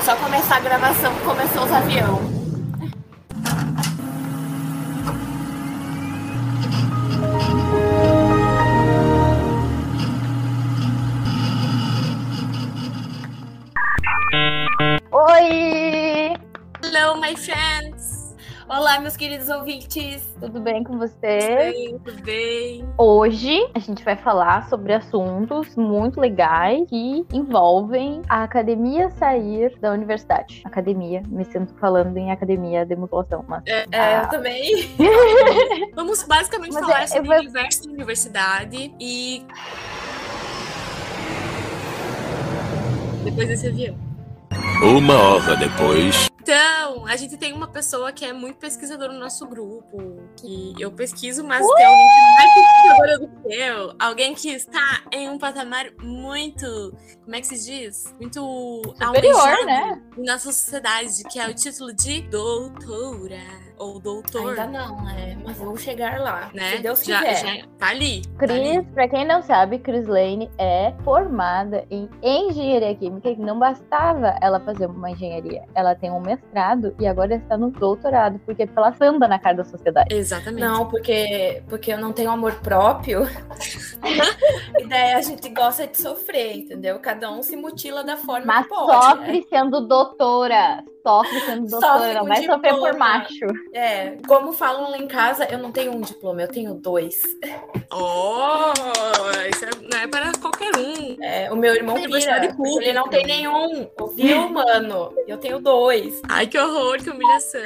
Foi só começar a gravação que começou os aviões. Meus queridos ouvintes! Tudo bem com você? Sim, tudo bem? Hoje a gente vai falar sobre assuntos muito legais que envolvem a academia sair da universidade. Academia, me sinto falando em academia de musculação, mas. É, é, eu também. Vamos basicamente Mas falar é- sobre vou- o universo da universidade e. Depois desse avião. Uma hora depois. Então, a gente tem uma pessoa que é muito pesquisadora no nosso grupo. Que eu pesquiso, mas tem alguém que é mais pesquisadora do que eu. Alguém que está em um patamar muito. Como é que se diz? Muito Superior, né? na nossa sociedade, que é o título de doutora. Ou doutor. Ainda não, né? Mas vamos chegar lá. né? Se Deus já, quiser. já tá ali. tá ali. Cris, pra quem não sabe, Cris Lane é formada em engenharia química e não bastava ela fazer uma engenharia. Ela tem um mestrado e agora está no doutorado, porque ela anda na cara da sociedade. Exatamente. Não, porque, porque eu não tenho amor próprio. e daí a gente gosta de sofrer, entendeu? Cada um se mutila da forma Mas que pode. né? sofre sendo doutora. Sofre sendo doutora. Sofre Não com vai sofrer por macho. É, como falam lá em casa, eu não tenho um diploma, eu tenho dois. Oh, isso é- não é para qualquer um. É, o meu irmão Universidade pira, porque ele não tem nenhum. Ouviu, mano? Eu tenho dois. Ai, que horror, que humilhação.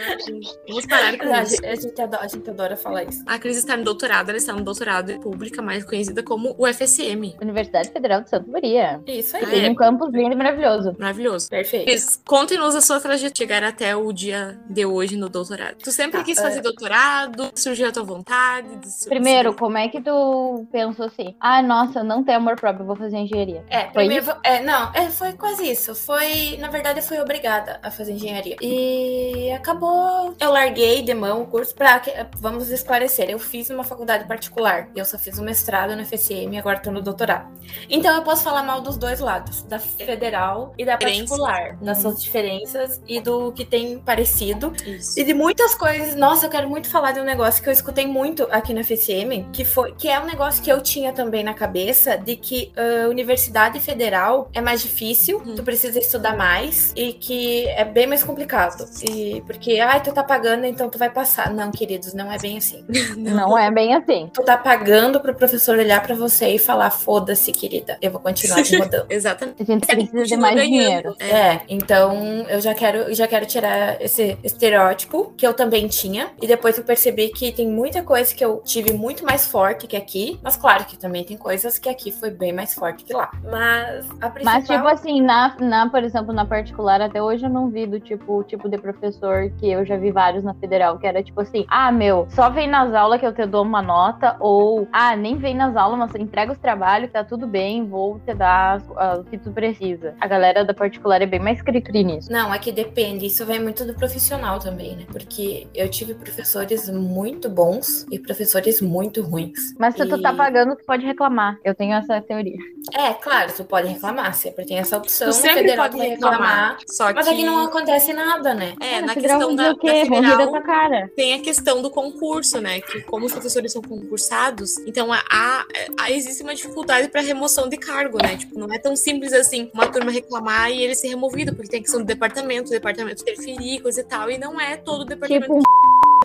Vamos parar com A isso. gente, a gente adora, a gente adora falar isso. A Cris está no doutorado, ela está no doutorado em pública, mais conhecida como UFSM. Universidade Federal de Santa Maria. Isso aí. Tem é. um campus lindo e maravilhoso. Maravilhoso. Perfeito. Cris, conte-nos a sua trajetória chegar até o dia de hoje no doutorado. Tu sempre Tá, quis fazer doutorado? Surgiu a tua vontade? Primeiro, como é que tu pensou assim? Ah, nossa, eu não tenho amor próprio, vou fazer engenharia. É, Foi primeiro, é, não, é, foi quase isso. Foi, na verdade, eu fui obrigada a fazer engenharia. E acabou, eu larguei de mão o curso pra, que- vamos esclarecer, eu fiz uma faculdade particular. Eu só fiz o mestrado no FSM e agora tô no doutorado. Então eu posso falar mal dos dois lados, da federal e da particular, das Uhum. suas diferenças e do que tem parecido. Isso. E de muitas coisas. Nossa, eu quero muito falar de um negócio que eu escutei muito aqui no FSM, que foi que é um negócio que eu tinha também na cabeça de que a universidade federal é mais difícil, Hum. tu precisa estudar mais e que é bem mais complicado. E porque ai, tu tá pagando, então tu vai passar. Não, queridos, não é bem assim. Não é bem assim. Tu tá pagando pro professor olhar pra você e falar: "Foda-se, querida, eu vou continuar te rodando". Exatamente. A gente precisa de mais ganhando. dinheiro. É. É, então eu já quero, já quero tirar esse estereótipo que eu também tinha. E depois eu percebi que tem muita coisa que eu tive muito mais forte que aqui. Mas claro que também tem coisas que aqui foi bem mais forte que lá. Mas a principal... Mas, tipo assim, na, na, por exemplo, na particular, até hoje eu não vi do tipo, o tipo de professor que eu já vi vários na federal, que era tipo assim, ah, meu, só vem nas aulas que eu te dou uma nota, ou, ah, nem vem nas aulas, mas entrega os trabalhos, tá tudo bem, vou te dar o que tu precisa. A galera da particular é bem mais cri-cri nisso. Não, é que depende. Isso vem muito do profissional também, né? Porque eu tive professores muito bons e professores muito ruins. Mas se tu tá E- pagando, tu pode reclamar. Eu tenho essa teoria. É, claro, tu pode reclamar. Sempre tem essa opção. Tu sempre federal pode vai reclamar. Só que. Mas aqui não acontece nada, né? É, na questão da, da o quê? Da federal, tua cara. tem a questão do concurso, né? Que como os professores são concursados, então há, há- há- existe uma dificuldade para remoção de cargo, né? Tipo, não é tão simples assim uma turma reclamar e ele ser removido, porque tem a questão do departamento, o departamento interferir, coisa e tal, e não é todo o departamento. Tipo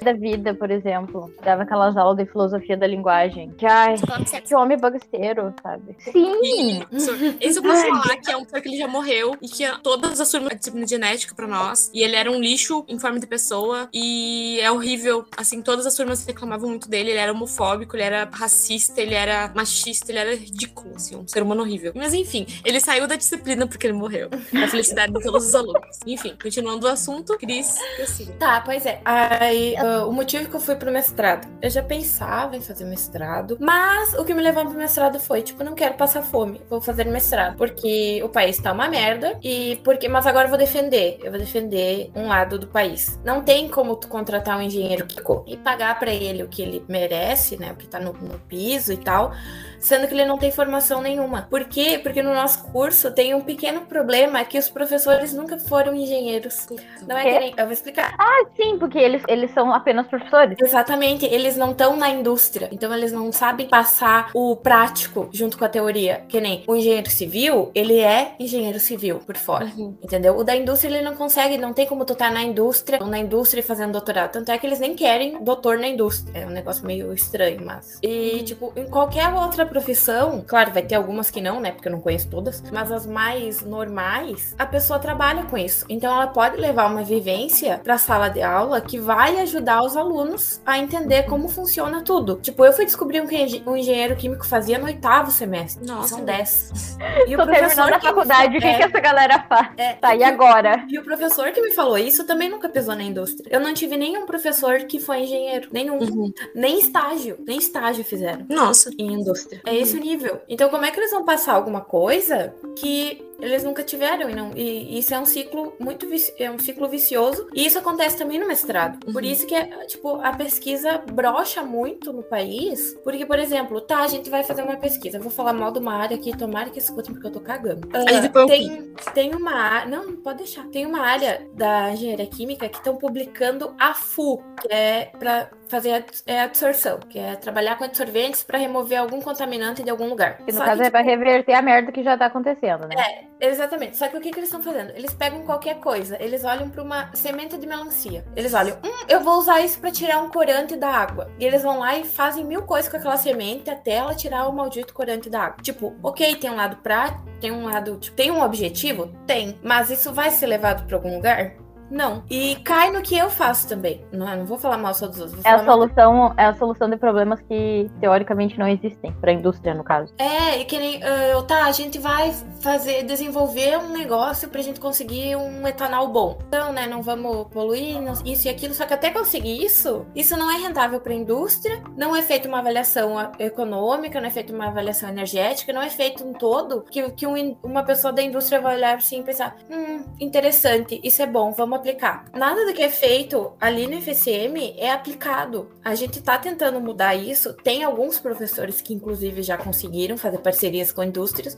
da vida, por exemplo. Dava aquelas aulas de filosofia da linguagem. Que, ai, que homem bagaceiro, sabe? Sim! Isso, isso eu posso falar que é um professor que ele já morreu e que todas as turmas de disciplina genética pra nós. E ele era um lixo em forma de pessoa. E é horrível. Assim, todas as turmas reclamavam muito dele. Ele era homofóbico, ele era racista, ele era machista, ele era ridículo, assim, um ser humano horrível. Mas enfim, ele saiu da disciplina porque ele morreu. A felicidade de todos os alunos. Enfim, continuando o assunto, Cris, prossiga. Tá, pois é. Aí, ah, o motivo que eu fui pro mestrado, eu já pensava em fazer mestrado, mas o que me levou pro mestrado foi, tipo, não quero passar fome, vou fazer mestrado, porque o país tá uma merda e porque, mas agora eu vou defender, eu vou defender um lado do país. Não tem como tu contratar um engenheiro Kiko e pagar pra ele o que ele merece, né, o que tá no, no piso e tal. Sendo que ele não tem formação nenhuma. Por quê? Porque no nosso curso tem um pequeno problema que os professores nunca foram engenheiros. Não é que nem. Eu vou explicar. Ah, sim, porque eles, eles são apenas professores. Exatamente, eles não estão na indústria, então eles não sabem passar o prático junto com a teoria. Que nem o engenheiro civil, ele é engenheiro civil por fora, Uhum. entendeu? O da indústria ele não consegue, não tem como tu estar na indústria, ou na indústria e fazendo doutorado. Tanto é que eles nem querem doutor na indústria. É um negócio meio estranho, mas. E, tipo, em qualquer outra profissão, claro, vai ter algumas que não, né? Porque eu não conheço todas, mas as mais normais, a pessoa trabalha com isso. Então ela pode levar uma vivência pra sala de aula que vai ajudar os alunos a entender como funciona tudo. Tipo, eu fui descobrir o que engen- um engenheiro químico fazia no oitavo semestre. Nossa, São dez. E Tô terminando a que me faculdade, o que, é, que essa galera faz? é, Tá, e e o- agora? e o professor que me falou isso também nunca pisou na indústria. Eu não tive nenhum professor que foi engenheiro. Nenhum. Uhum. Nem estágio. Nem estágio fizeram Nossa. em indústria. É esse o nível. Então, como é que eles vão passar alguma coisa que eles nunca tiveram? E, não, e isso é um ciclo muito é um ciclo vicioso. E isso acontece também no mestrado. Por Uhum. isso que tipo, a pesquisa brocha muito no país. Porque, por exemplo, tá, a gente vai fazer uma pesquisa. Eu vou falar mal de uma área aqui, tomara que escutem, porque eu tô cagando. O tem, tem uma área. Não, pode deixar. Tem uma área da engenharia química que estão publicando a FU, que é para fazer a é absorção, que é trabalhar com absorventes para remover algum contaminante de algum lugar. Que no Só caso que, é pra tipo, reverter a merda que já tá acontecendo, né? Exatamente. Só que o que, que eles estão fazendo? Eles pegam qualquer coisa. Eles olham para uma semente de melancia. Eles olham, hum, eu vou usar isso para tirar um corante da água. E eles vão lá e fazem mil coisas com aquela semente até ela tirar o maldito corante da água. Tipo, ok, tem um lado prático, tem um lado, tipo, tem um objetivo? Tem. Mas isso vai ser levado para algum lugar? Não. E cai no que eu faço também. Não, eu não vou falar mal só dos outros. É a solução, é a solução de problemas que teoricamente não existem pra indústria, no caso. É, e que nem. eu tá, a gente vai fazer, desenvolver um negócio pra gente conseguir um etanol bom. Então, né, não vamos poluir, não- isso e aquilo. Só que até conseguir isso, isso não é rentável pra indústria, não é feita uma avaliação ah, econômica, não é feita uma avaliação energética, não é feito um todo que, que um uma pessoa da indústria vai olhar assim e pensar: hum, interessante, isso é bom, vamos aplicar. Nada do que é feito ali no FSM é aplicado. A gente tá tentando mudar isso. Tem alguns professores que, inclusive, já conseguiram fazer parcerias com indústrias,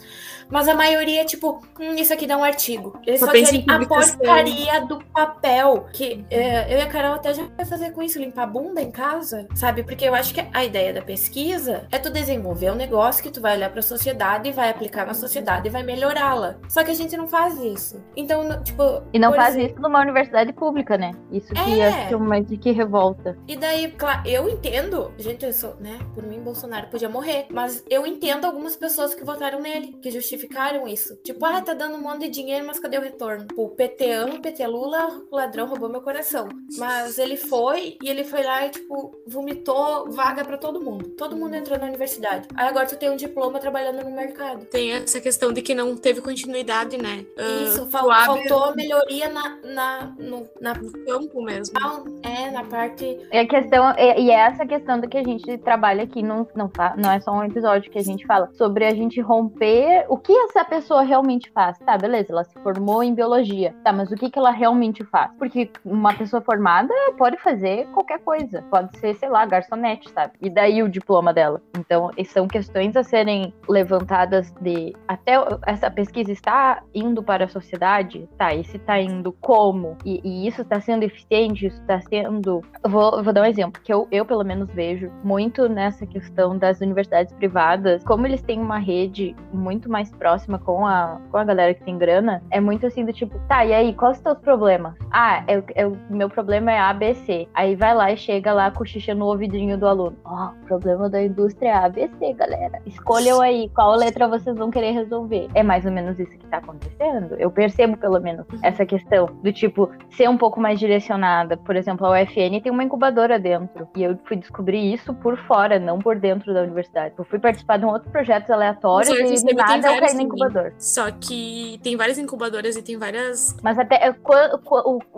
mas a maioria é tipo, hum, isso aqui dá um artigo. Eles Só só querem em a porcaria do papel. Que é, eu e a Carol até já vai fazer com isso, limpar a bunda em casa, sabe? Porque eu acho que a ideia da pesquisa é tu desenvolver um negócio que tu vai olhar pra sociedade e vai aplicar na sociedade e vai melhorá-la. Só que a gente não faz isso. Então, tipo. E não faz exemplo- isso numa universidade pública, né? Isso que É. acho que é uma de que revolta. E daí, claro, eu entendo, gente, eu sou, né? Por mim, Bolsonaro podia morrer. Mas eu entendo algumas pessoas que votaram nele, que justificaram isso. Tipo, ah, tá dando um monte de dinheiro, mas cadê o retorno? O PT ama, o PT Lula, o ladrão roubou meu coração. Mas ele foi e ele foi lá e, tipo, vomitou vaga pra todo mundo. Todo mundo entrou na universidade. Aí agora tu tem um diploma trabalhando no mercado. Tem essa questão de que não teve continuidade, né? Ah, Isso, tu fal- faltou melhoria na, na, no, na, no campo mesmo. é, na parte E a questão, e, e é essa questão do que a gente trabalha aqui, não, não, não é só um episódio que a gente fala sobre a gente romper o que essa pessoa realmente faz. Tá, beleza, ela se formou em biologia. Tá, mas o que, que ela realmente faz? Porque uma pessoa formada pode fazer qualquer coisa. Pode ser, sei lá, garçonete, sabe? E daí o diploma dela. Então, são questões a serem levantadas de até essa pesquisa está indo para a sociedade, tá? E se tá indo como? E, e isso está sendo eficiente, isso está sendo eu vou, eu vou dar um exemplo, que eu, eu pelo menos vejo muito nessa questão das universidades privadas, como eles têm uma rede muito mais próxima com a, com a galera que tem grana, é muito assim do tipo, tá, e aí, quais os teus problemas? Ah, é, o- é, meu problema é ABC. Aí vai lá e chega lá, cochicha no ouvidinho do aluno. Ó, o problema da indústria é ABC, galera. Escolham aí qual letra vocês vão querer resolver. É mais ou menos isso que tá acontecendo. Eu percebo, pelo menos, essa questão do tipo, ser um pouco mais direcionada. Por exemplo, a UFN tem uma incubadora dentro. E eu fui descobrir isso por fora, não por dentro da universidade. Eu fui participar de um outro projetos aleatórios Mas a e nada eu caí no incubador. Só que tem várias incubadoras e tem várias. Mas até é,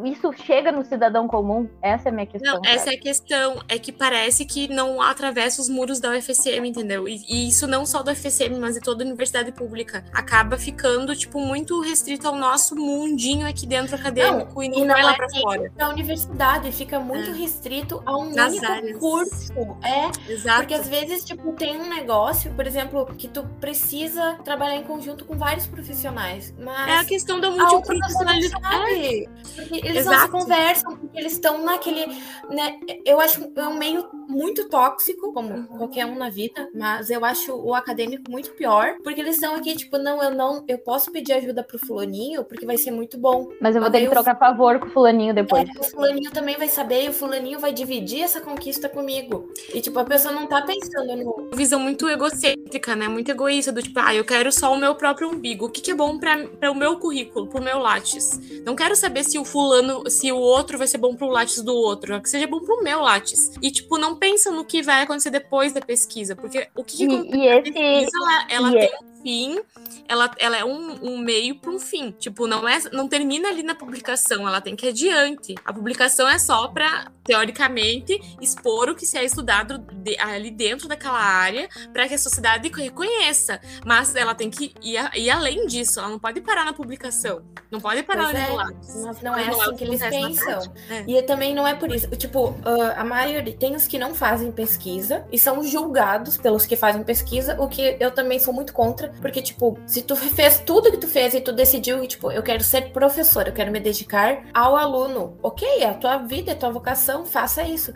isso chega no cidadão comum? Essa é a minha questão. Não, essa sabe? é a questão. É que parece que não atravessa os muros da UFSM, entendeu? E, e isso não só da UFSM, mas de toda universidade pública. Acaba ficando, tipo, muito restrito ao nosso mundinho aqui dentro acadêmico. E não, E não vai lá é pra nem fora. da universidade, fica muito É. restrito a um Nas único áreas. curso. É, Exato. porque às vezes, tipo, tem um negócio, por exemplo, que tu precisa trabalhar em conjunto com vários profissionais. Mas É a questão da a multiprofissionalidade. Porque eles não se Exato. conversam, porque eles estão naquele. Né, eu acho é um meio muito tóxico, como qualquer um na vida, mas eu acho o acadêmico muito pior, porque eles estão aqui, tipo, não, eu não, eu posso pedir ajuda pro fulaninho, porque vai ser muito bom. Mas eu vou ter que aí trocar favor com o fulaninho depois. É, o fulaninho também vai saber e o fulaninho vai dividir essa conquista comigo. E, tipo, a pessoa não tá pensando no. visão muito egocêntrica, né? Muito egoísta, do tipo, ah, eu quero só o meu próprio umbigo. O que, que é bom pra o meu currículo, pro meu Lattes? Não quero saber se o fulano, se o outro vai ser bom pro Lattes do outro, que seja bom pro meu Lattes. E, tipo, não pensa no que vai acontecer depois da pesquisa, porque o que, que acontece? E, e A esse. pesquisa, ela, ela e é- tem um fim, ela, ela é um, um meio para um fim. Tipo, não é, não termina ali na publicação, ela tem que ir adiante. A publicação é só para, teoricamente, expor o que se é estudado de- ali dentro daquela área, para que a sociedade reconheça. Mas ela tem que ir, ir além disso, ela não pode parar na publicação. Não pode parar Pois ali é, no lado. Mas não é é assim que eles pensam. prática. É. E também não é por isso. Tipo, ah, a maioria. Tem os que não fazem pesquisa e são julgados pelos que fazem pesquisa, o que eu também sou muito contra, porque, tipo, se tu fez tudo que tu fez e tu decidiu tipo, eu quero ser professor, eu quero me dedicar ao aluno, ok, é a tua vida, é a tua vocação, faça isso.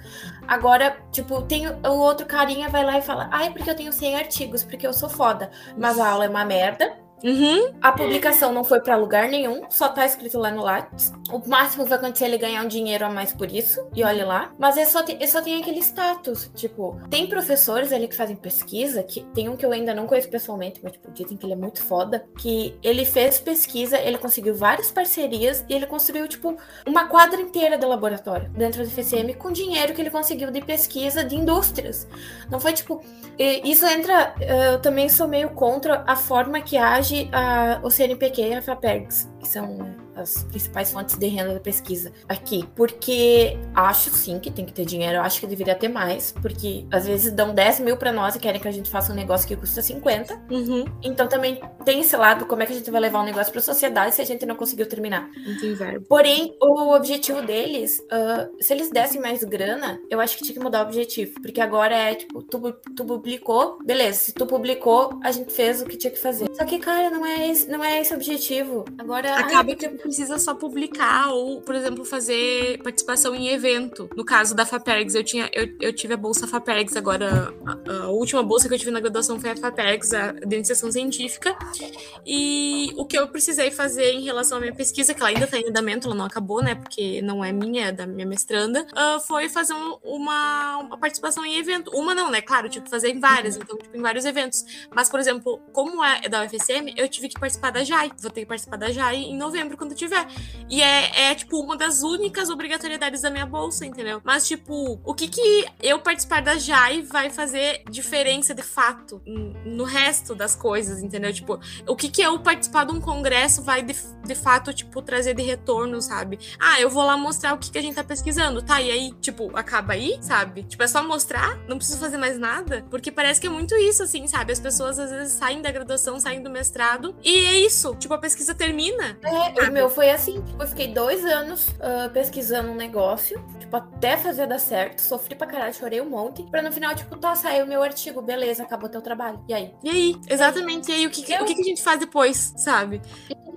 Agora, tipo, tem o o outro carinha vai lá e fala, ai, porque eu tenho 100 artigos, porque eu sou foda. Mas a aula é uma merda, Uhum. a publicação não foi pra lugar nenhum, só tá escrito lá no Lattes. O máximo que vai acontecer é ele ganhar um dinheiro a mais por isso, e olha lá. Mas ele só, tem, ele só tem aquele status. Tipo, tem professores ali que fazem pesquisa, que tem um que eu ainda não conheço pessoalmente, mas tipo, dizem que ele é muito foda. Que ele fez pesquisa, ele conseguiu várias parcerias e ele construiu, tipo, uma quadra inteira de laboratório dentro do FCM com dinheiro que ele conseguiu de pesquisa de indústrias. Não foi tipo. Isso entra. eh, Eu também sou meio contra a forma que age a, o CNPq e a FAPERGS, que são as principais fontes de renda da pesquisa aqui. Porque acho sim que tem que ter dinheiro, eu acho que deveria ter mais, porque às vezes dão 10 mil pra nós e querem que a gente faça um negócio que custa 50. Uhum. Então também tem esse lado, como é que a gente vai levar um negócio pra sociedade se a gente não conseguiu terminar. Verbo. Porém, o objetivo deles, ah, se eles dessem mais grana, eu acho que tinha que mudar o objetivo. Porque agora é tipo, tu, tu publicou, beleza. Se tu publicou, a gente fez o que tinha que fazer. Só que, cara, não é esse, não é esse o objetivo. Agora. Acaba ai, que precisa só publicar ou, por exemplo, fazer participação em evento. No caso da FAPERGS, eu, tinha, eu, eu tive a bolsa FAPERGS agora. A, a última bolsa que eu tive na graduação foi a FAPERGS, a iniciação científica. E o que eu precisei fazer em relação à minha pesquisa, que ela ainda está em andamento, ela não acabou, né? Porque não é minha, é da minha mestranda, ah, foi fazer um- uma, uma participação em evento. Uma não, né? Claro, tipo, fazer em várias, então, tipo, em vários eventos. Mas, por exemplo, como é da UFSM, eu tive que participar da JAI. Vou ter que participar da JAI em novembro, quando tiver. E é, é, tipo, uma das únicas obrigatoriedades da minha bolsa, entendeu? Mas, tipo, o que que eu participar da JAI vai fazer diferença de fato no resto das coisas, entendeu? Tipo, o que que eu participar de um congresso vai de, de fato, tipo, trazer de retorno, sabe? Ah, eu vou lá mostrar o que que a gente tá pesquisando, tá? E aí, tipo, acaba aí, sabe? Tipo, é só mostrar, não preciso fazer mais nada, porque parece que é muito isso, assim, sabe? As pessoas às vezes saem da graduação, saem do mestrado, e é isso. Tipo, a pesquisa termina. É, o meu foi assim. Tipo, eu fiquei dois anos ah, pesquisando um negócio, tipo, até fazer dar certo. Sofri pra caralho, chorei um monte. Pra no final, tipo, tá, saiu o meu artigo, beleza, acabou teu trabalho. E aí? E aí? Exatamente. E aí, o que, o que, que a gente faz depois, sabe?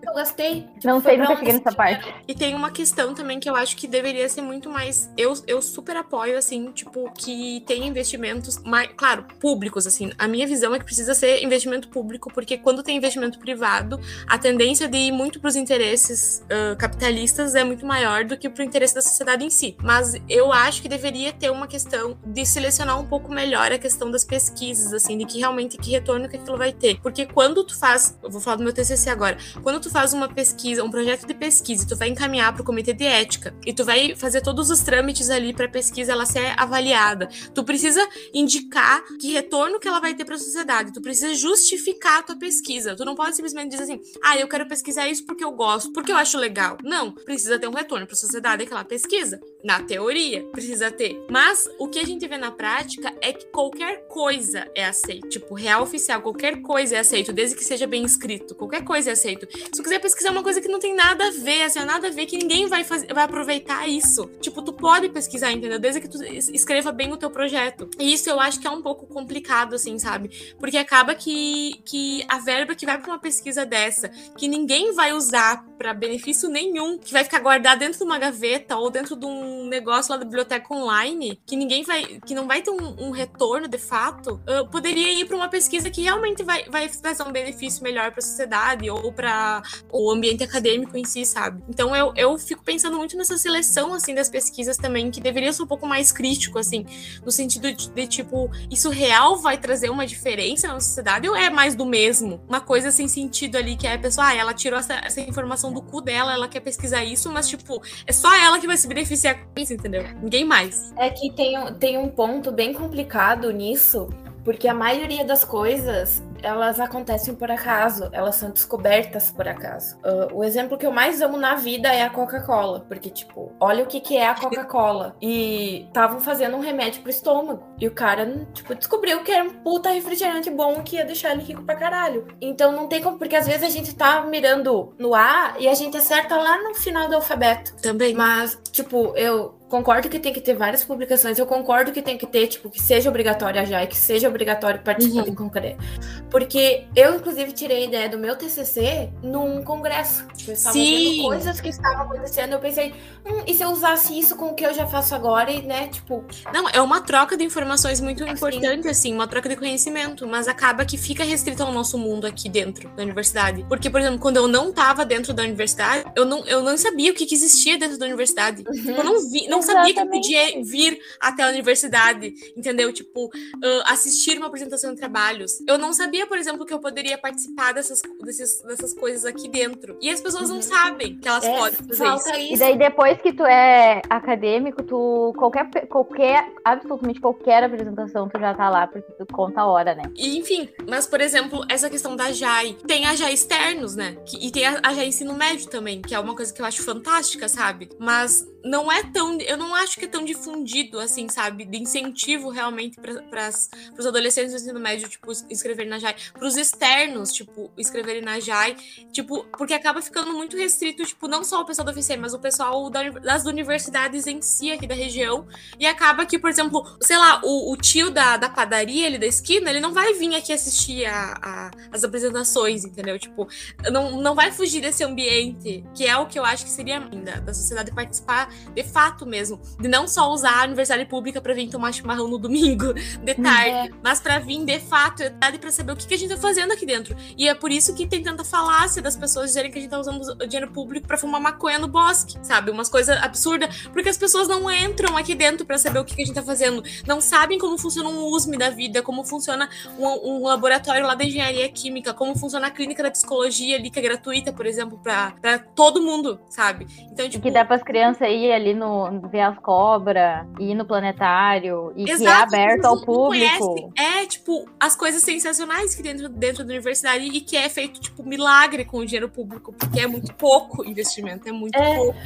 Eu gastei. Tipo, Não sei, nunca cheguei nessa parte. E tem uma questão também que eu acho que deveria ser muito mais. Eu, eu super apoio, assim, tipo, que tem investimentos, mais, claro, públicos, assim. A minha visão é que precisa ser investimento público, porque quando tem investimento privado, a tendência de ir muito para os interesses ah, capitalistas é muito maior do que para o interesse da sociedade em si. Mas eu acho que deveria ter uma questão de selecionar um pouco melhor a questão das pesquisas, assim, de que realmente que retorno que aquilo vai ter. Porque quando tu faz, eu vou falar do meu TCC agora, quando tu faz uma pesquisa, um projeto de pesquisa, tu vai encaminhar para o comitê de ética e tu vai fazer todos os trâmites ali para a pesquisa ela ser avaliada, tu precisa indicar que retorno que ela vai ter para a sociedade, tu precisa justificar a tua pesquisa. Tu não pode simplesmente dizer assim: "Ah, eu quero pesquisar isso porque eu gosto, porque eu acho legal". Não, precisa ter um retorno para a sociedade aquela pesquisa. Na teoria, precisa ter. Mas o que a gente vê na prática é que qualquer coisa é aceito. Tipo, real oficial, qualquer coisa é aceito, desde que seja bem escrito. Qualquer coisa é aceito. Se tu quiser pesquisar uma coisa que não tem nada a ver, assim, nada a ver, que ninguém vai, fazer, vai aproveitar isso. Tipo, tu pode pesquisar, entendeu? Desde que tu escreva bem o teu projeto. E isso eu acho que é um pouco complicado, assim, sabe? Porque acaba que, que a verba que vai para uma pesquisa dessa, que ninguém vai usar para benefício nenhum, que vai ficar guardada dentro de uma gaveta ou dentro de um negócio lá da biblioteca online, que ninguém vai, que não vai ter um, um retorno de fato, uh, poderia ir para uma pesquisa que realmente vai, vai trazer um benefício melhor para a sociedade ou para o ambiente acadêmico em si, sabe? Então eu, eu fico pensando muito nessa seleção assim das pesquisas também, que deveria ser um pouco mais crítico, assim, no sentido de, de tipo, isso real vai trazer uma diferença na sociedade ou é mais do mesmo? Uma coisa sem sentido ali que é a pessoa, ah, ela tirou essa, essa informação do cu dela, ela quer pesquisar isso, mas tipo, é só ela que vai se beneficiar isso, entendeu? Ninguém mais. É que tem, tem um ponto bem complicado nisso, porque a maioria das coisas elas acontecem por acaso, elas são descobertas por acaso. Uh, o exemplo que eu mais amo na vida é a Coca-Cola, porque, tipo, olha o que, que é a Coca-Cola. E estavam fazendo um remédio pro estômago. E o cara, tipo, descobriu que era um puta refrigerante bom que ia deixar ele rico pra caralho. Então não tem como, porque às vezes a gente tá mirando no A e a gente acerta lá no final do alfabeto. Também. Mas, tipo, eu concordo que tem que ter várias publicações, eu concordo que tem que ter, tipo, que seja obrigatório a JAI, que seja obrigatório participar uhum. concreto. Porque eu, inclusive, tirei a ideia do meu TCC num congresso. Eu estava Sim. vendo coisas que estavam acontecendo, eu pensei, hum, e se eu usasse isso com o que eu já faço agora e, né, tipo... Não, é uma troca de informações muito assim. importante, assim, uma troca de conhecimento, mas acaba que fica restrito ao nosso mundo aqui dentro da universidade. Porque, por exemplo, quando eu não estava dentro da universidade, eu não, eu não sabia o que, que existia dentro da universidade. Uhum. Eu não vi, não não sabia que podia vir até a universidade, entendeu? Tipo, uh, assistir uma apresentação de trabalhos. Eu não sabia, por exemplo, que eu poderia participar dessas, desses, dessas coisas aqui dentro. E as pessoas uhum. não sabem que elas é, podem fazer isso. isso. E daí, depois que tu é acadêmico, tu qualquer, qualquer, absolutamente qualquer apresentação, tu já tá lá, porque tu conta a hora, né? E, enfim, mas, por exemplo, essa questão da JAI. Tem a JAI externos, né? Que, e tem a, a JAI ensino médio também, que é uma coisa que eu acho fantástica, sabe? Mas não é tão. Eu não acho que é tão difundido, assim, sabe? De incentivo realmente para os adolescentes do ensino médio, tipo, escreverem na JAI. Para os externos, tipo, escreverem na JAI. Tipo, porque acaba ficando muito restrito, tipo, não só o pessoal do UFC, mas o pessoal da, das universidades em si aqui da região. E acaba que, por exemplo, sei lá, o, o tio da, da padaria ali da esquina, ele não vai vir aqui assistir a, a, as apresentações, entendeu? Tipo, não, não vai fugir desse ambiente, que é o que eu acho que seria ainda da sociedade participar de fato mesmo, de não só usar a universidade pública para vir tomar chimarrão no domingo de tarde, é. mas para vir de fato para saber o que, que a gente tá fazendo aqui dentro. E é por isso que tem tanta falácia das pessoas dizerem que a gente tá usando o dinheiro público para fumar maconha no bosque, sabe? Umas coisas absurdas, porque as pessoas não entram aqui dentro para saber o que, que a gente tá fazendo, não sabem como funciona um USM da vida, como funciona um, um laboratório lá da engenharia química, como funciona a clínica da psicologia ali, que é gratuita, por exemplo, para todo mundo, sabe? Então, tipo, que dá para as crianças ir ali no ver as cobras, ir no planetário e Exato, que é aberto ao público. É, tipo, as coisas sensacionais que dentro, dentro da universidade e que é feito, tipo, milagre com o dinheiro público, porque é muito pouco investimento, é muito é, pouco.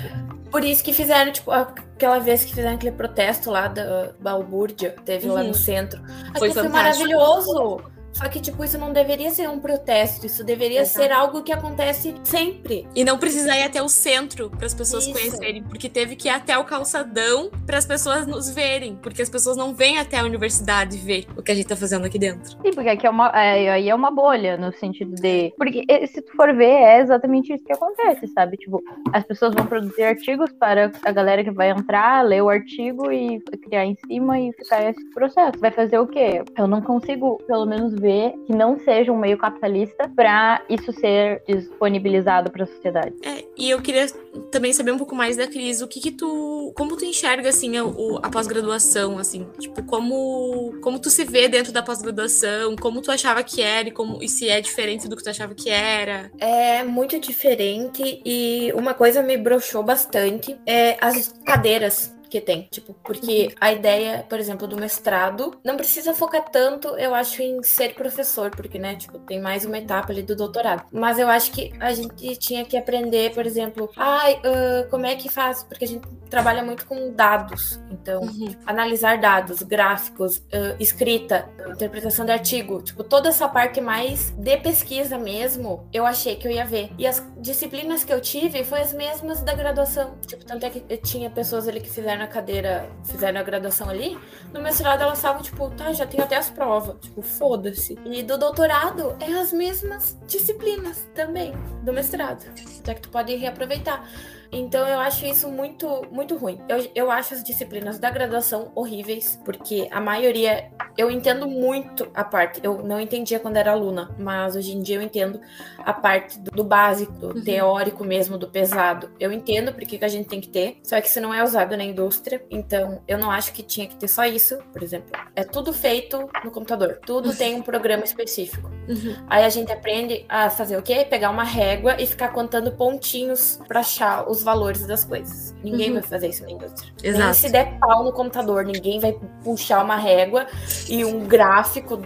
Por isso que fizeram, tipo, aquela vez que fizeram aquele protesto lá da Balbúrdia, teve uhum. lá no uhum. centro. Foi, foi maravilhoso. Só que, tipo, isso não deveria ser um protesto, isso deveria Exato. ser algo que acontece sempre. E não precisa ir até o centro para as pessoas isso. conhecerem, porque teve que ir até o calçadão para as pessoas nos verem, porque as pessoas não vêm até a universidade ver o que a gente tá fazendo aqui dentro. Sim, porque aqui é uma, é, aí é uma bolha, no sentido de. Porque se tu for ver, é exatamente isso que acontece, sabe? Tipo, as pessoas vão produzir artigos para a galera que vai entrar, ler o artigo e criar em cima e ficar esse processo. Vai fazer o quê? Eu não consigo, pelo menos, ver que não seja um meio capitalista para isso ser disponibilizado para a sociedade. É, e eu queria também saber um pouco mais da Cris, o que que tu, como tu enxerga assim a, a pós-graduação, assim, tipo como como tu se vê dentro da pós-graduação, como tu achava que era e como e se é diferente do que tu achava que era? É muito diferente e uma coisa me broxou bastante é as cadeiras que tem. Tipo, porque a ideia, por exemplo, do mestrado, não precisa focar tanto, eu acho, em ser professor, porque, né, tipo, tem mais uma etapa ali do doutorado. Mas eu acho que a gente tinha que aprender, por exemplo, ai, uh, como é que faz? Porque a gente trabalha muito com dados. Então, Uhum. analisar dados, gráficos, uh, escrita, interpretação de artigo, tipo, toda essa parte mais de pesquisa mesmo, eu achei que eu ia ver. E as disciplinas que eu tive foi as mesmas da graduação. Tipo, tanto é que eu tinha pessoas ali que fizeram a cadeira, fizeram a graduação ali, no mestrado elas estavam, tipo, tá, já tenho até as provas. Tipo, foda-se. E do doutorado é as mesmas disciplinas também do mestrado. Até que tu pode reaproveitar. Então eu acho isso muito, muito ruim. Eu, eu acho as disciplinas da graduação horríveis, porque a maioria. Eu entendo muito a parte. Eu não entendia quando era aluna, mas hoje em dia eu entendo a parte do, do básico, do Uhum. teórico mesmo, do pesado. Eu entendo porque que a gente tem que ter, só que isso não é usado na indústria. Então eu não acho que tinha que ter só isso, por exemplo. É tudo feito no computador. Tudo tem um programa específico. Uhum. Aí a gente aprende a fazer o quê? Pegar uma régua e ficar contando pontinhos pra achar os valores das coisas. Ninguém Uhum. vai fazer isso na indústria. Nem Exato. se der pau no computador, ninguém vai puxar uma régua e um gráfico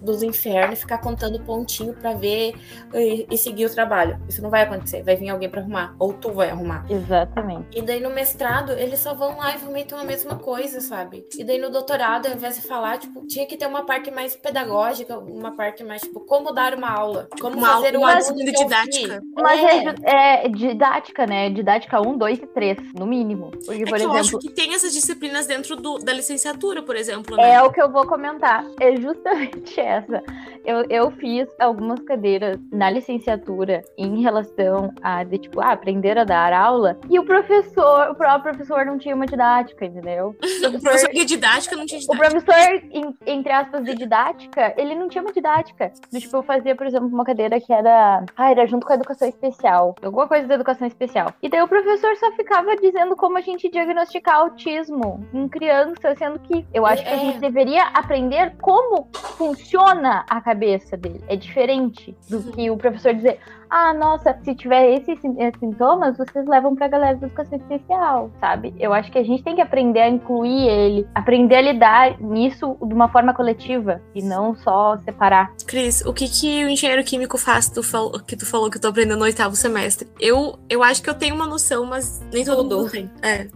dos infernos e ficar contando pontinho pra ver e, e seguir o trabalho. Isso não vai acontecer. Vai vir alguém pra arrumar. Ou tu vai arrumar. Exatamente. E daí no mestrado, eles só vão lá e vomitam a mesma coisa, sabe? E daí no doutorado, ao invés de falar, tipo, tinha que ter uma parte mais pedagógica, uma parte mais, tipo, como dar uma aula. Como Uma fazer aula o aluno didática. Mas É. é didática, né? Didática 1, 2 e 3, no mínimo. Porque, É por que eu acho exemplo, que tem essas disciplinas dentro do- da licenciatura, por exemplo, né? é o que eu vou comentar. É justamente essa. Eu, eu fiz algumas cadeiras na licenciatura em relação a, de, tipo, ah, aprender a dar aula. E o professor, o próprio professor não tinha uma didática, entendeu? O professor de didática não tinha O didática. professor, em- entre aspas, de didática, ele não tinha uma didática. Do tipo, eu fazia, por exemplo, uma cadeira que era. Ah, era junto com a educação especial. Alguma coisa da educação especial. E daí o professor só ficava dizendo como a gente diagnosticar autismo em criança, sendo que eu acho que a É. gente deveria aprender como funciona a cabeça dele. É diferente do que o professor dizer. Ah, nossa, se tiver esses sin- eh, sintomas, vocês levam pra galera da educação especial, sabe? Eu acho que a gente tem que aprender a incluir ele, aprender a lidar nisso de uma forma coletiva e não só separar. Cris, o que, que o engenheiro químico faz tu fal- que tu falou que eu tô aprendendo no oitavo semestre? Eu, eu acho que eu tenho uma noção, mas nem todo mundo tem. É.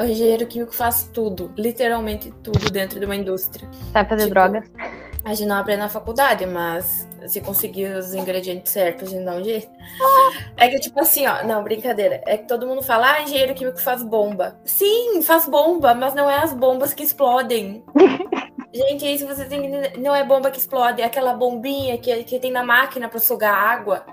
O engenheiro químico faz tudo, literalmente tudo dentro de uma indústria. Sabe fazer Tipo, drogas? A gente não aprende na faculdade, mas se conseguir os ingredientes certos, a gente dá um jeito. É que, tipo assim, ó, não, brincadeira. É que todo mundo fala, ah, engenheiro químico faz bomba. Sim, faz bomba, mas não é as bombas que explodem. Gente, isso você tem. Não é bomba que explode, é aquela bombinha que, que tem na máquina pra sugar água.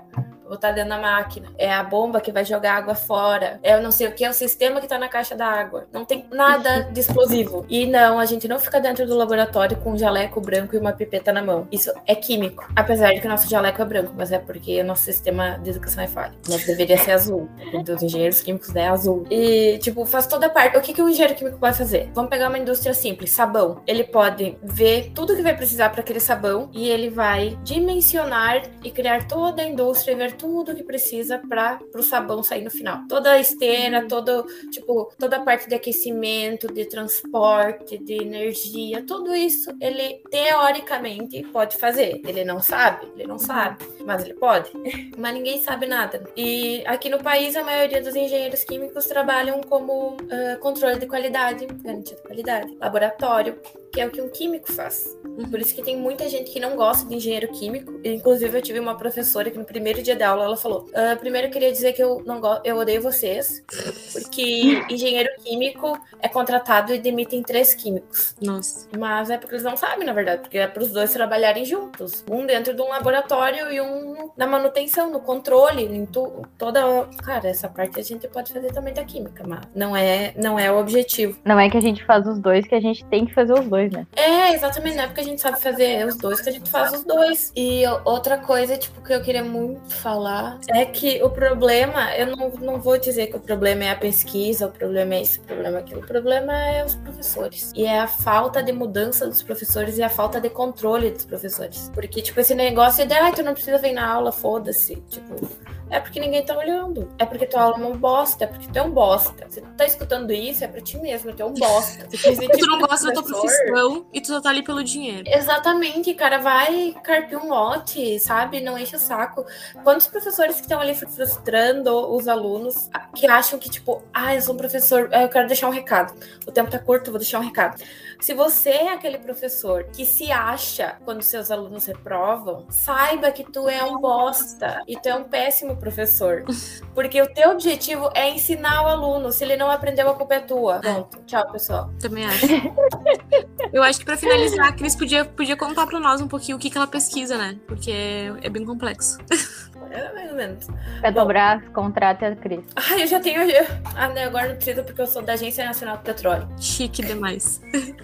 Botar dentro da máquina. É a bomba que vai jogar água fora. É eu não sei o que, é o sistema que tá na caixa da água. Não tem nada de explosivo. E não, a gente não fica dentro do laboratório com um jaleco branco e uma pipeta na mão. Isso é químico. Apesar de que o nosso jaleco é branco, mas é porque o nosso sistema de educação é falho. Mas deveria ser azul. Dos engenheiros químicos é azul. E, tipo, faz toda a parte. O que, que o engenheiro químico pode fazer? Vamos pegar uma indústria simples, sabão. Ele pode ver tudo que vai precisar para aquele sabão e ele vai dimensionar e criar toda a indústria e ver tudo que precisa para o sabão sair no final. Toda a esteira, todo, tipo, toda a parte de aquecimento, de transporte, de energia, tudo isso ele teoricamente pode fazer. Ele não sabe, ele não sabe, mas ele pode. Mas ninguém sabe nada. E aqui no país a maioria dos engenheiros químicos trabalham como ah, controle de qualidade, garantia de qualidade, laboratório, que é o que um químico faz. Por isso que tem muita gente que não gosta de engenheiro químico. Inclusive, eu tive uma professora que no primeiro dia da aula ela falou: "Ah, primeiro eu queria dizer que eu não gosto, eu odeio vocês, porque engenheiro químico é contratado e demitem três químicos. Nossa. Mas é porque eles não sabem, na verdade, porque é para os dois trabalharem juntos. Um dentro de um laboratório e um na manutenção, no controle, em tu, toda. Cara, essa parte a gente pode fazer também da química, mas não é, não é o objetivo. Não é que a gente faz os dois, que a gente tem que fazer os dois. Dois, né? É, exatamente, não é porque a gente sabe fazer os dois que a gente faz os dois. E outra coisa, tipo, que eu queria muito falar é que o problema, eu não, não vou dizer que o problema é a pesquisa, o problema é isso, o problema é aquilo, o problema é os professores. E é a falta de mudança dos professores e a falta de controle dos professores. Porque, tipo, esse negócio de, ai, tu não precisa vir na aula, foda-se. Tipo, é porque ninguém tá olhando. É porque tua aula é uma bosta. É porque tu é um bosta. Você tá escutando isso, é pra ti mesmo. Tu é um bosta. Tu não gosta da tua profissão e tu só tá ali pelo dinheiro. Exatamente, cara. Vai carpir um lote, sabe? Não enche o saco. Quantos professores que estão ali frustrando os alunos que acham que, tipo, ah, eu sou um professor, eu quero deixar um recado. O tempo tá curto, vou deixar um recado. Se você é aquele professor que se acha quando seus alunos reprovam, saiba que tu é um bosta e tu é um péssimo professor. Porque o teu objetivo é ensinar o aluno. Se ele não aprendeu, a culpa é tua. Pronto. Tchau, pessoal. Também acho. Eu acho que para finalizar, a Cris podia, podia contar para nós um pouquinho o que, que ela pesquisa, né? Porque é bem complexo. É, mais ou menos. Petrobras, contrata a Cris. Ah, eu já tenho. Eu, ah, né, agora não precisa porque eu sou da Agência Nacional do Petróleo. Chique demais.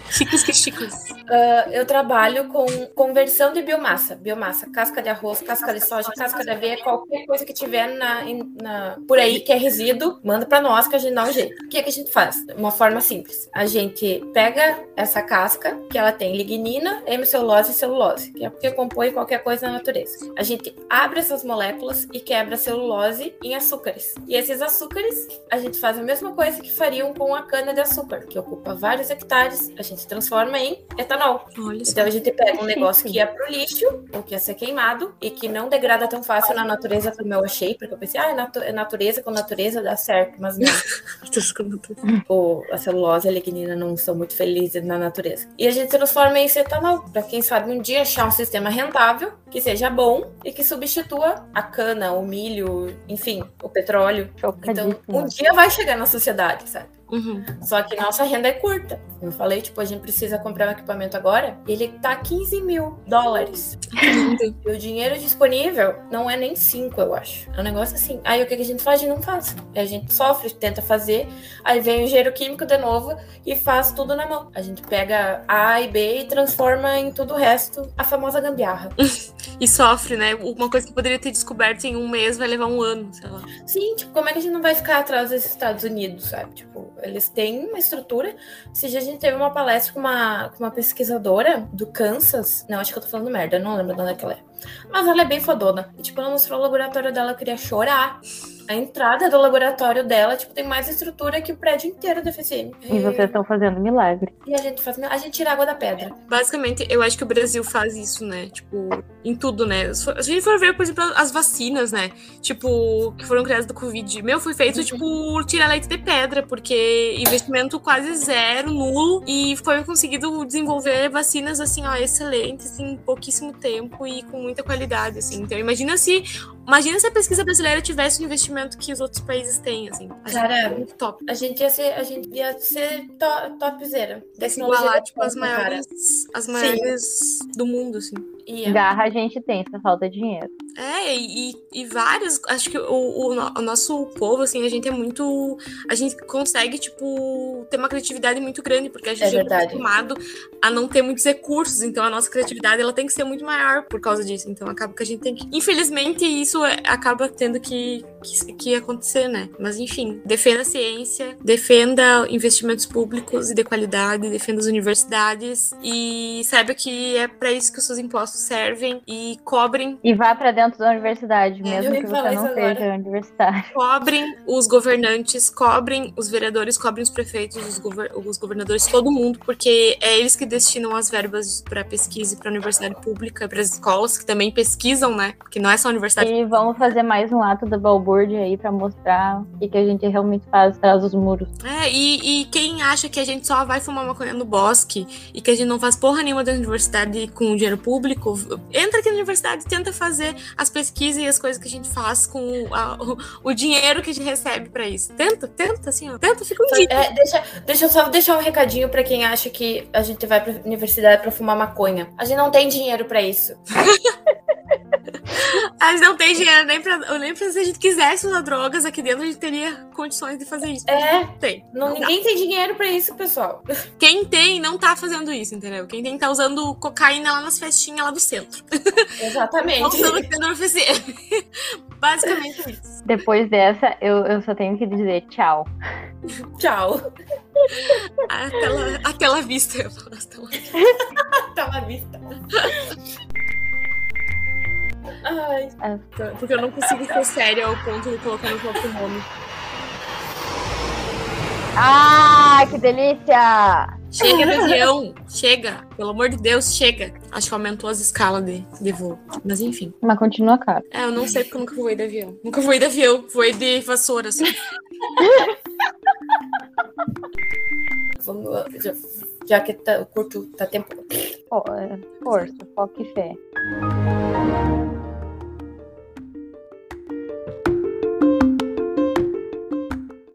Chiques que chiques. Uh, eu trabalho com conversão de biomassa. Biomassa, casca de arroz, casca de soja, casca de aveia, qualquer coisa que tiver na, na, por aí que é resíduo, manda para nós que a gente dá um jeito. O que, é que a gente faz? Uma forma simples. A gente pega essa casca, que ela tem lignina, hemicelulose e celulose, que é o que compõe qualquer coisa na natureza. A gente abre essas moléculas e quebra a celulose em açúcares. E esses açúcares, a gente faz a mesma coisa que fariam com a cana de açúcar, que ocupa vários hectares, a gente transforma em etanol. Olha então a gente pega um negócio que ia pro lixo, ou que ia ser queimado, e que não degrada tão fácil na natureza como eu achei, porque eu pensei, ah, natu natureza com natureza dá certo, mas não. o, a celulose e a lignina não são muito felizes na natureza. E a gente transforma em etanol, para quem sabe um dia achar um sistema rentável, que seja bom e que substitua a cana, o milho, enfim, o petróleo. Então, um dia vai chegar na sociedade, sabe? Uhum. Só que nossa renda é curta. Eu falei, tipo, a gente precisa comprar um equipamento agora, ele tá 15 mil dólares. e o dinheiro disponível não é nem 5, eu acho. É um negócio assim. Aí o que a gente faz? A gente não faz. A gente sofre, tenta fazer, aí vem o engenheiro químico de novo e faz tudo na mão. A gente pega A e B e transforma em tudo o resto, a famosa gambiarra. e sofre, né? Uma coisa que poderia ter descoberto em um mês vai levar um ano, sei lá. Sim, tipo, como é que a gente não vai ficar atrás dos Estados Unidos, sabe? Tipo, eles têm uma estrutura. Se a gente teve uma palestra com uma, com uma pesquisadora do Kansas. Não, acho que eu tô falando merda, não lembro de onde é que ela é. Mas ela é bem fodona. E, tipo, ela mostrou o laboratório dela, eu queria chorar. A entrada do laboratório dela, tipo, tem mais estrutura que o prédio inteiro da FCM. E vocês estão fazendo milagre. E a gente faz A gente tira água da pedra. Basicamente, eu acho que o Brasil faz isso, né? Tipo, em tudo, né? Se a gente for ver, por exemplo, as vacinas, né? Tipo, que foram criadas do Covid. Meu, foi feito, tipo, tirar leite de pedra, porque investimento quase zero, nulo. E foi conseguido desenvolver vacinas, assim, ó, excelentes em pouquíssimo tempo e com muita qualidade, assim. Então, imagina se Imagina se a pesquisa brasileira tivesse o investimento que os outros países têm, assim. A Cara, é muito top. A gente ia ser, a gente ia ser to, topzera. Igualar, tipo, as maiores, as maiores Sim. do mundo, assim. Ia. Garra a gente tem, só falta dinheiro. É, e, e vários. Acho que o, o, o, nosso povo, assim, a gente é muito. A gente consegue, tipo, ter uma criatividade muito grande, porque a gente é, é acostumado a não ter muitos recursos. Então a nossa criatividade ela tem que ser muito maior por causa disso. Então acaba que a gente tem que. Infelizmente, isso é, acaba tendo que, que, que acontecer, né? Mas enfim, defenda a ciência, defenda investimentos públicos e de qualidade, defenda as universidades e saiba que é para isso que os seus impostos servem e cobrem. E vá para dentro da universidade, é, mesmo que você não seja universitário. Cobrem os governantes, cobrem os vereadores, cobrem os prefeitos, os, gover os governadores, todo mundo, porque é eles que destinam as verbas para pesquisa e para universidade pública, para as escolas que também pesquisam, né? Que não é só a universidade. E vamos fazer mais um ato da balbúrdia aí para mostrar o que a gente realmente faz atrás dos muros. É, e, e quem acha que a gente só vai fumar maconha no bosque e que a gente não faz porra nenhuma da universidade com dinheiro público, entra aqui na universidade e tenta fazer as pesquisas e as coisas que a gente faz com a, o, o, dinheiro que a gente recebe para isso. Tenta, tenta, assim, ó. Tenta, fica um dia. É, deixa, deixa eu só deixar um recadinho para quem acha que a gente vai pra universidade para fumar maconha. A gente não tem dinheiro para isso. A gente não tem dinheiro nem pra, nem pra se a gente quisesse usar drogas aqui dentro, a gente teria condições de fazer isso. É. Tem. Não, Não dá. ninguém tem dinheiro pra isso, pessoal. Quem tem não tá fazendo isso, entendeu? Quem tem tá usando cocaína lá nas festinhas lá do centro. Tá Exatamente. usando aqui dentro do UFC. Basicamente isso. Depois dessa, eu, eu só tenho que dizer tchau. Tchau. Até lá, até lá vista. eu. Tá na vista. Ai. Porque eu não consigo ser séria ao ponto de colocar no próprio nome. Ah, que delícia! Chega do avião, chega. Pelo amor de Deus, chega. Acho que aumentou as escalas de, de voo. Mas enfim. Mas continua caro. É, eu não sei porque eu nunca voei de avião. Nunca voei de avião, voei de vassoura. Assim. Vamos, já, já que tá, o curto tá tempo. É, Força, foco e fé.